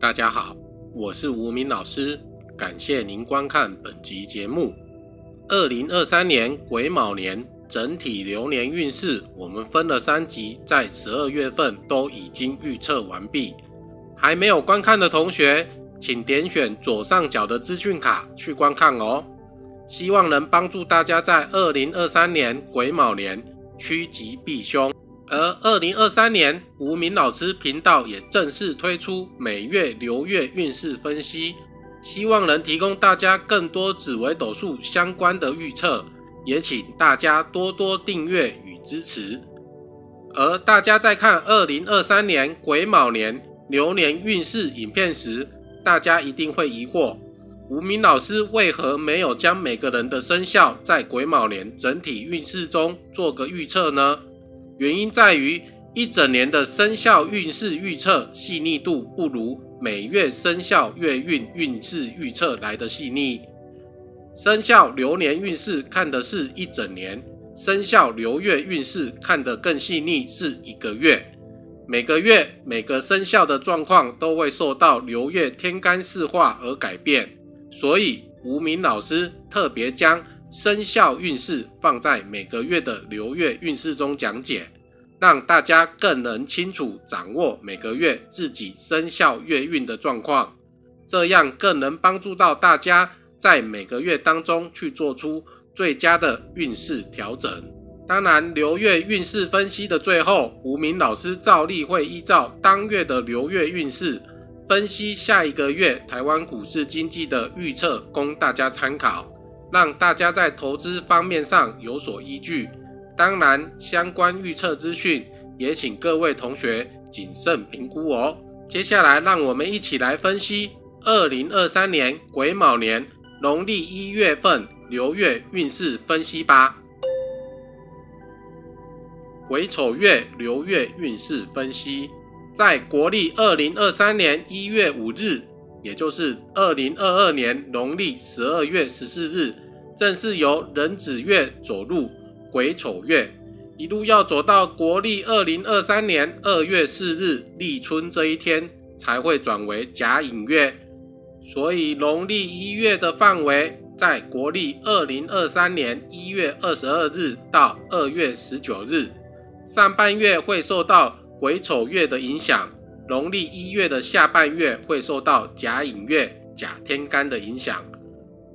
大家好，我是吴明老师，感谢您观看本集节目。二零二三年癸卯年整体流年运势，我们分了三集，在十二月份都已经预测完毕。还没有观看的同学，请点选左上角的资讯卡去观看哦。希望能帮助大家在二零二三年癸卯年趋吉避凶。而二零二三年，吴明老师频道也正式推出每月流月运势分析，希望能提供大家更多紫微斗数相关的预测，也请大家多多订阅与支持。而大家在看二零二三年癸卯年流年运势影片时，大家一定会疑惑，吴明老师为何没有将每个人的生肖在癸卯年整体运势中做个预测呢？原因在于一整年的生肖运势预测细腻度不如每月生肖月运运势预测来的细腻。生肖流年运势看的是一整年，生肖流月运势看得更细腻，是一个月。每个月每个生肖的状况都会受到流月天干四化而改变，所以吴明老师特别将。生肖运势放在每个月的流月运势中讲解，让大家更能清楚掌握每个月自己生肖月运的状况，这样更能帮助到大家在每个月当中去做出最佳的运势调整。当然，流月运势分析的最后，吴明老师照例会依照当月的流月运势分析下一个月台湾股市经济的预测，供大家参考。让大家在投资方面上有所依据。当然，相关预测资讯也请各位同学谨慎评估哦。接下来，让我们一起来分析二零二三年癸卯年农历一月份流月运势分析吧。癸丑月流月运势分析，在国历二零二三年一月五日，也就是二零二二年农历十二月十四日。正是由壬子月走入癸丑月，一路要走到国历二零二三年二月四日立春这一天，才会转为甲寅月。所以农历一月的范围在国历二零二三年一月二十二日到二月十九日，上半月会受到癸丑月的影响，农历一月的下半月会受到甲寅月甲天干的影响。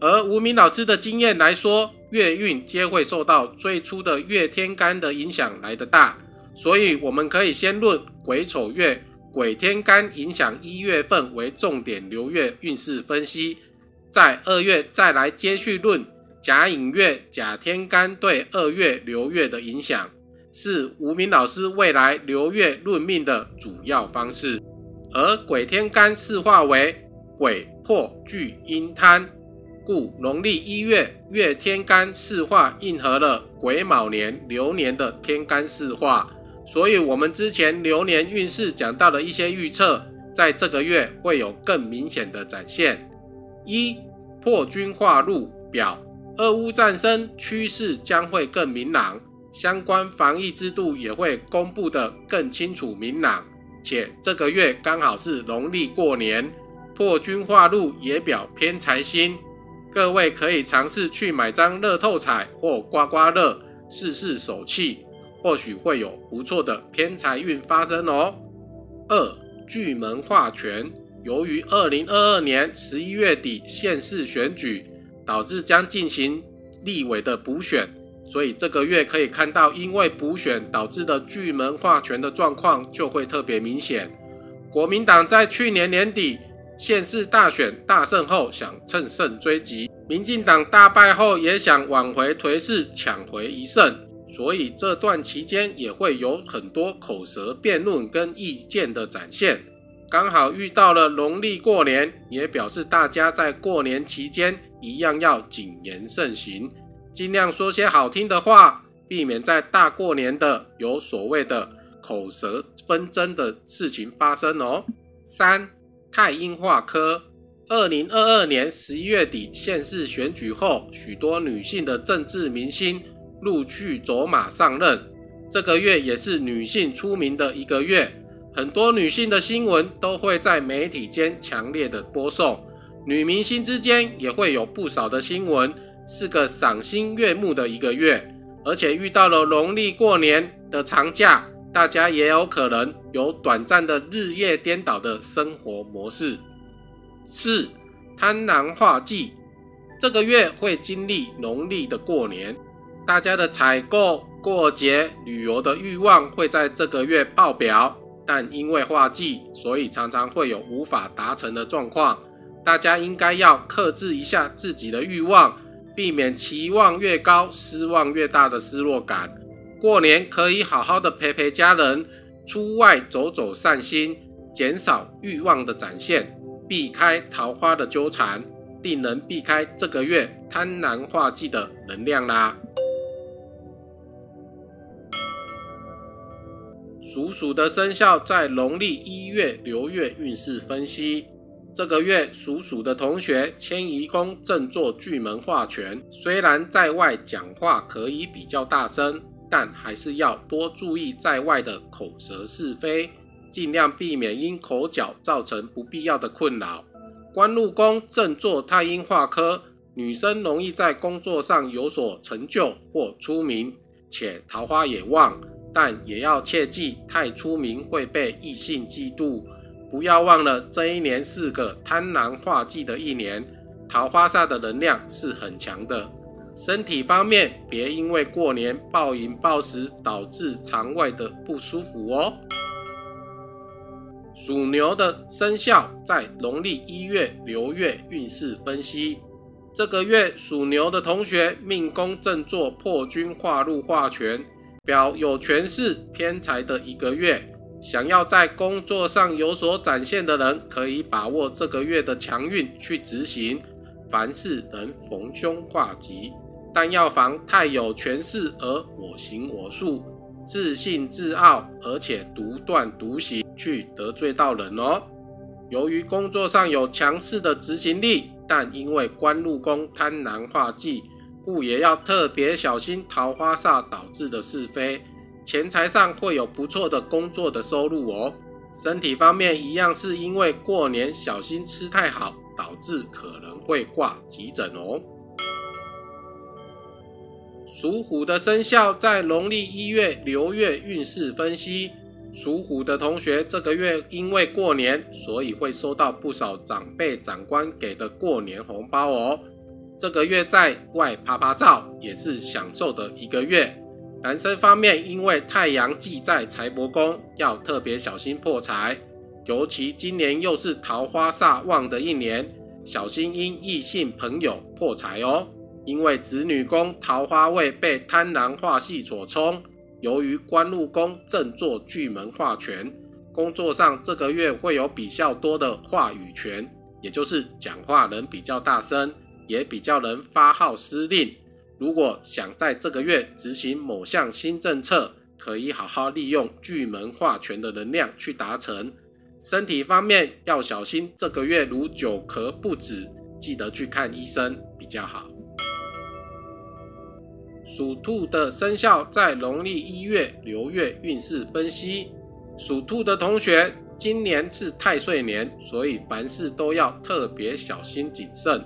而吴明老师的经验来说，月运皆会受到最初的月天干的影响来得大，所以我们可以先论癸丑月癸天干影响一月份为重点流月运势分析，在二月再来接续论甲寅月甲天干对二月流月的影响，是吴明老师未来流月论命的主要方式。而癸天干四化为癸破巨阴贪。故农历一月月天干四化应合了癸卯年流年的天干四化，所以我们之前流年运势讲到的一些预测，在这个月会有更明显的展现。一破军化禄表，俄乌战争趋势将会更明朗，相关防疫制度也会公布的更清楚明朗，且这个月刚好是农历过年，破军化禄也表偏财星。各位可以尝试去买张乐透彩或刮刮乐试试手气，或许会有不错的偏财运发生哦。二巨门化权，由于二零二二年十一月底县市选举导致将进行立委的补选，所以这个月可以看到因为补选导致的巨门化权的状况就会特别明显。国民党在去年年底。县市大选大胜后，想乘胜追击；民进党大败后，也想挽回颓势，抢回一胜。所以这段期间也会有很多口舌辩论跟意见的展现。刚好遇到了农历过年，也表示大家在过年期间一样要谨言慎行，尽量说些好听的话，避免在大过年的有所谓的口舌纷争的事情发生哦。三。太阴化科，二零二二年十一月底县市选举后，许多女性的政治明星陆续走马上任。这个月也是女性出名的一个月，很多女性的新闻都会在媒体间强烈的播送，女明星之间也会有不少的新闻，是个赏心悦目的一个月。而且遇到了农历过年的长假，大家也有可能有短暂的日夜颠倒的生活模式。四贪婪化忌，这个月会经历农历的过年，大家的采购、过节、旅游的欲望会在这个月爆表。但因为化忌，所以常常会有无法达成的状况。大家应该要克制一下自己的欲望，避免期望越高，失望越大的失落感。过年可以好好的陪陪家人，出外走走散心，减少欲望的展现，避开桃花的纠缠，定能避开这个月贪婪化忌的能量啦。属鼠的生肖在农历一月流月运势分析，这个月属鼠的同学迁移宫正坐巨门化权，虽然在外讲话可以比较大声，但还是要多注意在外的口舌是非，尽量避免因口角造成不必要的困扰。官禄宫正坐太阴化科，女生容易在工作上有所成就或出名，且桃花也旺。但也要切记，太出名会被异性嫉妒。不要忘了，这一年是个贪婪化忌的一年，桃花煞的能量是很强的。身体方面，别因为过年暴饮暴食导致肠胃的不舒服哦。属牛的生肖在农历一月流月运势分析，这个月属牛的同学命宫正坐破军化禄化权。表有权势偏财的一个月，想要在工作上有所展现的人，可以把握这个月的强运去执行，凡事能逢凶化吉。但要防太有权势而我行我素，自信自傲，而且独断独行，去得罪到人哦。由于工作上有强势的执行力，但因为官禄宫贪婪化忌。故也要特别小心桃花煞导致的是非，钱财上会有不错的工作的收入哦。身体方面一样是因为过年小心吃太好，导致可能会挂急诊哦。属虎的生肖在农历一月流月运势分析，属虎的同学这个月因为过年，所以会收到不少长辈长官给的过年红包哦。这个月在外拍拍照也是享受的一个月。男生方面，因为太阳忌在财帛宫，要特别小心破财。尤其今年又是桃花煞旺的一年，小心因异性朋友破财哦。因为子女宫桃花位被贪婪化系所冲，由于官禄宫正坐巨门化权，工作上这个月会有比较多的话语权，也就是讲话人比较大声。也比较能发号施令。如果想在这个月执行某项新政策，可以好好利用巨门化权的能量去达成。身体方面要小心，这个月如久咳不止，记得去看医生比较好。属兔的生肖在农历一月流月运势分析，属兔的同学今年是太岁年，所以凡事都要特别小心谨慎。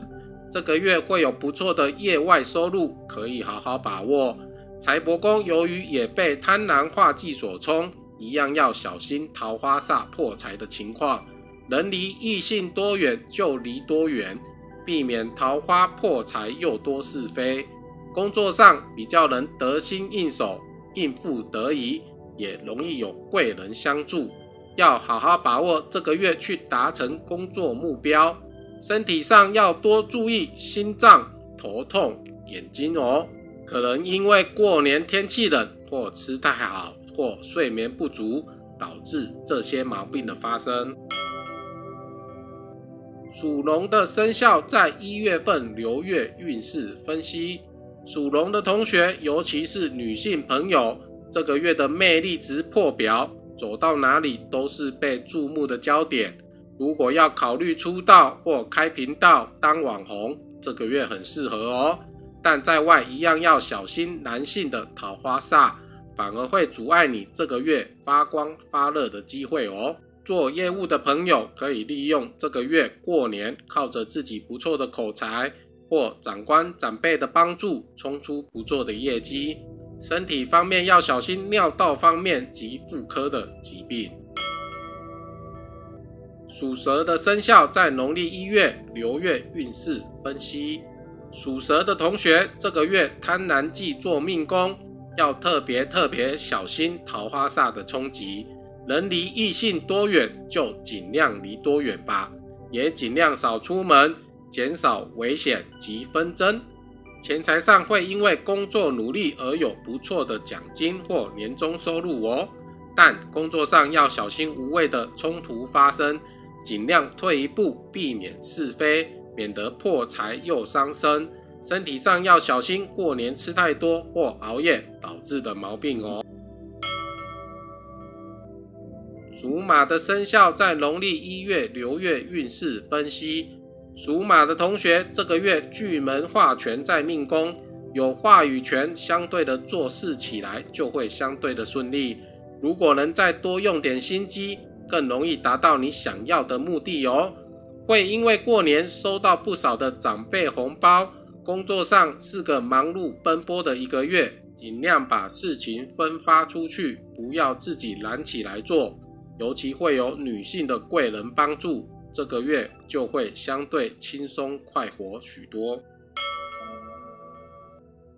这个月会有不错的业外收入，可以好好把握。财帛宫由于也被贪婪化忌所冲，一样要小心桃花煞破财的情况。能离异性多远就离多远，避免桃花破财又多是非。工作上比较能得心应手，应付得宜，也容易有贵人相助。要好好把握这个月去达成工作目标。身体上要多注意心脏、头痛、眼睛哦，可能因为过年天气冷，或吃太好，或睡眠不足，导致这些毛病的发生。属龙的生肖在一月份流月运势分析，属龙的同学，尤其是女性朋友，这个月的魅力值破表，走到哪里都是被注目的焦点。如果要考虑出道或开频道当网红，这个月很适合哦。但在外一样要小心男性的桃花煞，反而会阻碍你这个月发光发热的机会哦。做业务的朋友可以利用这个月过年，靠着自己不错的口才或长官长辈的帮助，冲出不错的业绩。身体方面要小心尿道方面及妇科的疾病。属蛇的生肖在农历一月流月运势分析。属蛇的同学，这个月贪婪忌做命宫，要特别特别小心桃花煞的冲击。能离异性多远就尽量离多远吧，也尽量少出门，减少危险及纷争。钱财上会因为工作努力而有不错的奖金或年终收入哦，但工作上要小心无谓的冲突发生，尽量退一步，避免是非，免得破财又伤身。身体上要小心过年吃太多或熬夜导致的毛病哦。属马的生肖在农历一月流月运势分析。属马的同学，这个月巨门化权在命宫，有话语权，相对的做事起来就会相对的顺利。如果能再多用点心机，更容易达到你想要的目的哦。会因为过年收到不少的长辈红包，工作上是个忙碌奔波的一个月，尽量把事情分发出去，不要自己揽起来做。尤其会有女性的贵人帮助，这个月就会相对轻松快活许多。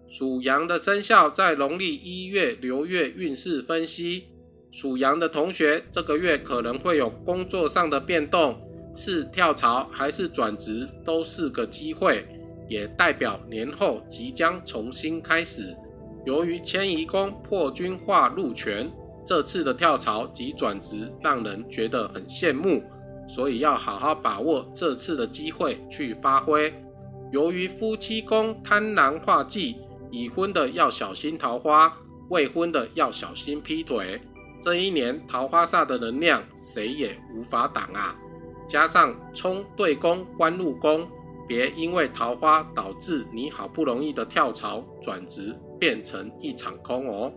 属羊的生肖在农历一月流月运势分析，属羊的同学这个月可能会有工作上的变动，是跳槽还是转职都是个机会，也代表年后即将重新开始。由于迁移宫破军化禄权。这次的跳槽及转职让人觉得很羡慕，所以要好好把握这次的机会去发挥。由于夫妻宫贪婪化忌，已婚的要小心桃花，未婚的要小心劈腿。这一年桃花煞的能量谁也无法挡啊！加上冲对宫官禄宫，别因为桃花导致你好不容易的跳槽转职变成一场空哦。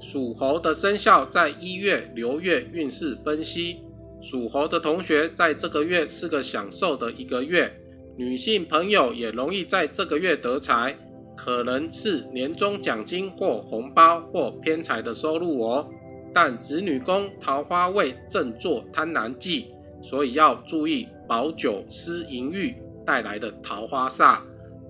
属猴的生肖在一月流月运势分析，属猴的同学在这个月是个享受的一个月，女性朋友也容易在这个月得财，可能是年终奖金或红包或偏财的收入哦。但子女宫桃花位正坐贪婪忌，所以要注意保酒失淫欲带来的桃花煞。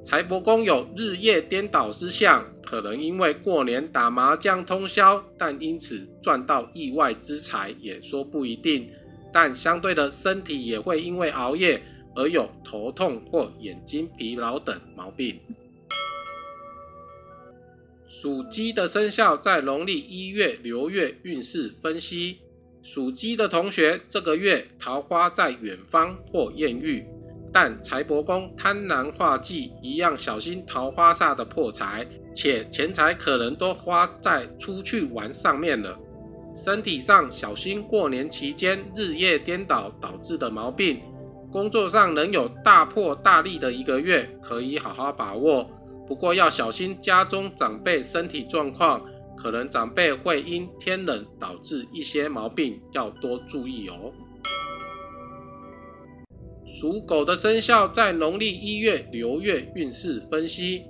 财帛宫有日夜颠倒之象，可能因为过年打麻将通宵，但因此赚到意外之财也说不一定。但相对的，身体也会因为熬夜而有头痛或眼睛疲劳等毛病。属鸡的生肖在农历一月流月运势分析，属鸡的同学这个月桃花在远方或艳遇。但财帛宫贪婪化忌，一样小心桃花煞的破财，且钱财可能都花在出去玩上面了。身体上小心过年期间日夜颠倒导致的毛病。工作上能有大破大立的一个月，可以好好把握。不过要小心家中长辈身体状况，可能长辈会因天冷导致一些毛病，要多注意哦。属狗的生肖在农历一月流月运势分析，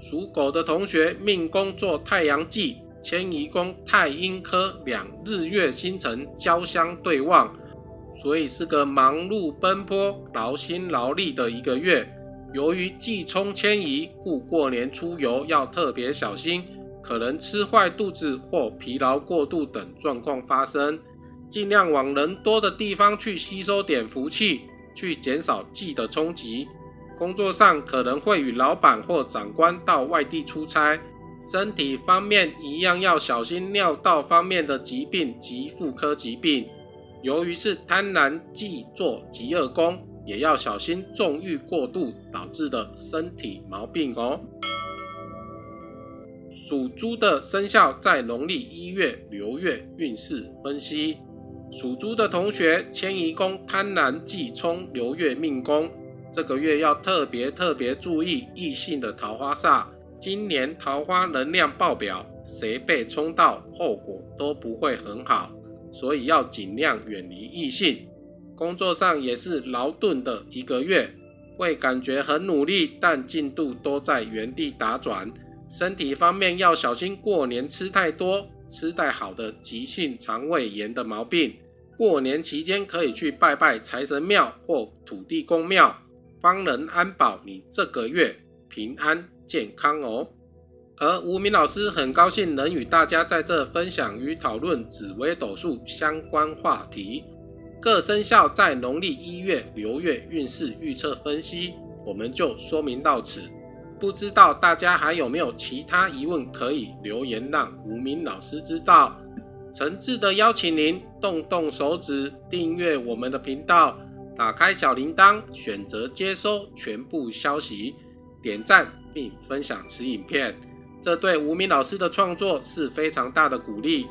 属狗的同学命宫做太阳忌，迁移宫太阴科两日月星辰交相对望，所以是个忙碌奔波、劳心劳力的一个月。由于忌冲迁移，故过年出游要特别小心，可能吃坏肚子或疲劳过度等状况发生，尽量往人多的地方去吸收点福气。去减少忌的冲击，工作上可能会与老板或长官到外地出差，身体方面一样要小心尿道方面的疾病及妇科疾病。由于是贪婪忌做极恶功，也要小心纵欲过度导致的身体毛病哦。属猪的生肖在农历一月流月运势分析。属猪的同学，迁移宫贪婪忌冲流月命宫，这个月要特别特别注意异性的桃花煞，今年桃花能量爆表，谁被冲到，后果都不会很好，所以要尽量远离异性。工作上也是劳顿的一个月，会感觉很努力，但进度都在原地打转。身体方面要小心，过年吃太多，吃太好的急性肠胃炎的毛病。过年期间可以去拜拜财神庙或土地公庙，方能安保你这个月平安健康哦。而吴明老师很高兴能与大家在这分享与讨论紫微斗数相关话题。各生肖在农历一月流月运势预测分析，我们就说明到此。不知道大家还有没有其他疑问，可以留言让吴明老师知道。诚挚的邀请您动动手指订阅我们的频道，打开小铃铛，选择接收全部消息，点赞并分享此影片，这对吴明老师的创作是非常大的鼓励。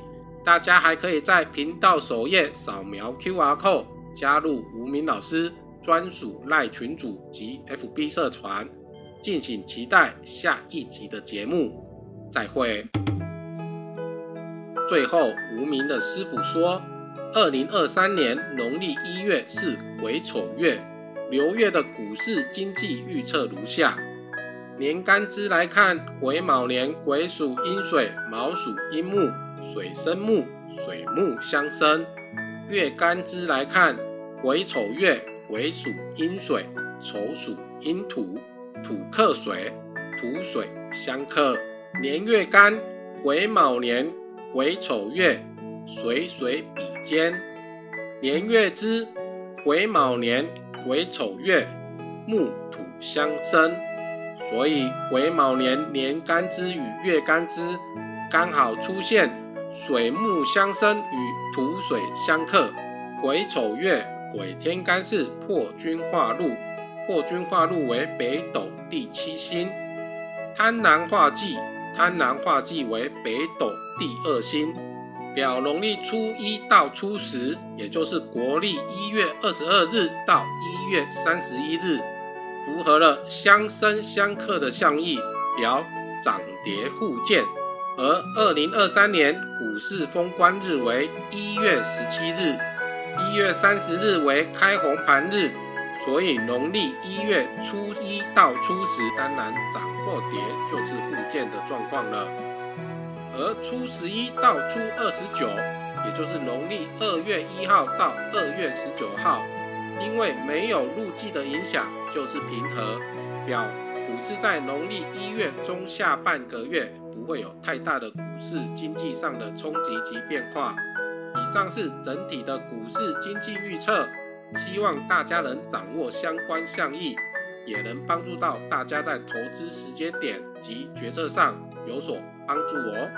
大家还可以在频道首页扫描 QR code，加入吴明老师专属赖群组及 FB 社团。敬请期待下一集的节目，再会。最后，无名的师傅说，二零二三年农历一月是癸丑月，流月的股市经济预测如下：年干支来看，癸卯年，癸属阴水，卯属阴木，水生木，水木相生；月干支来看，癸丑月，癸属阴水，丑属阴土。土克水，土水相克。年月干，癸卯年，癸丑月，水水比肩。年月支，癸卯年，癸丑月，木土相生。所以癸卯年年干支与月干支刚好出现水木相生与土水相克。癸丑月，癸天干是破军化禄。破军化禄为北斗第七星，贪狼化忌，贪狼化忌为北斗第二星。表农历初一到初十，也就是国历一月二十二日到一月三十一日，符合了相生相克的象意，表涨跌互见。而二零二三年股市封关日为一月十七日，一月三十日为开红盘日。所以农历一月初一到初十，当然涨或跌就是互见的状况了。而初十一到初二十九，也就是农历二月一号到二月十九号，因为没有路季的影响，就是平和。表股市在农历一月中下半个月不会有太大的股市经济上的冲击及变化。以上是整体的股市经济预测。希望大家能掌握相关项意，也能帮助到大家在投资时间点及决策上有所帮助哦。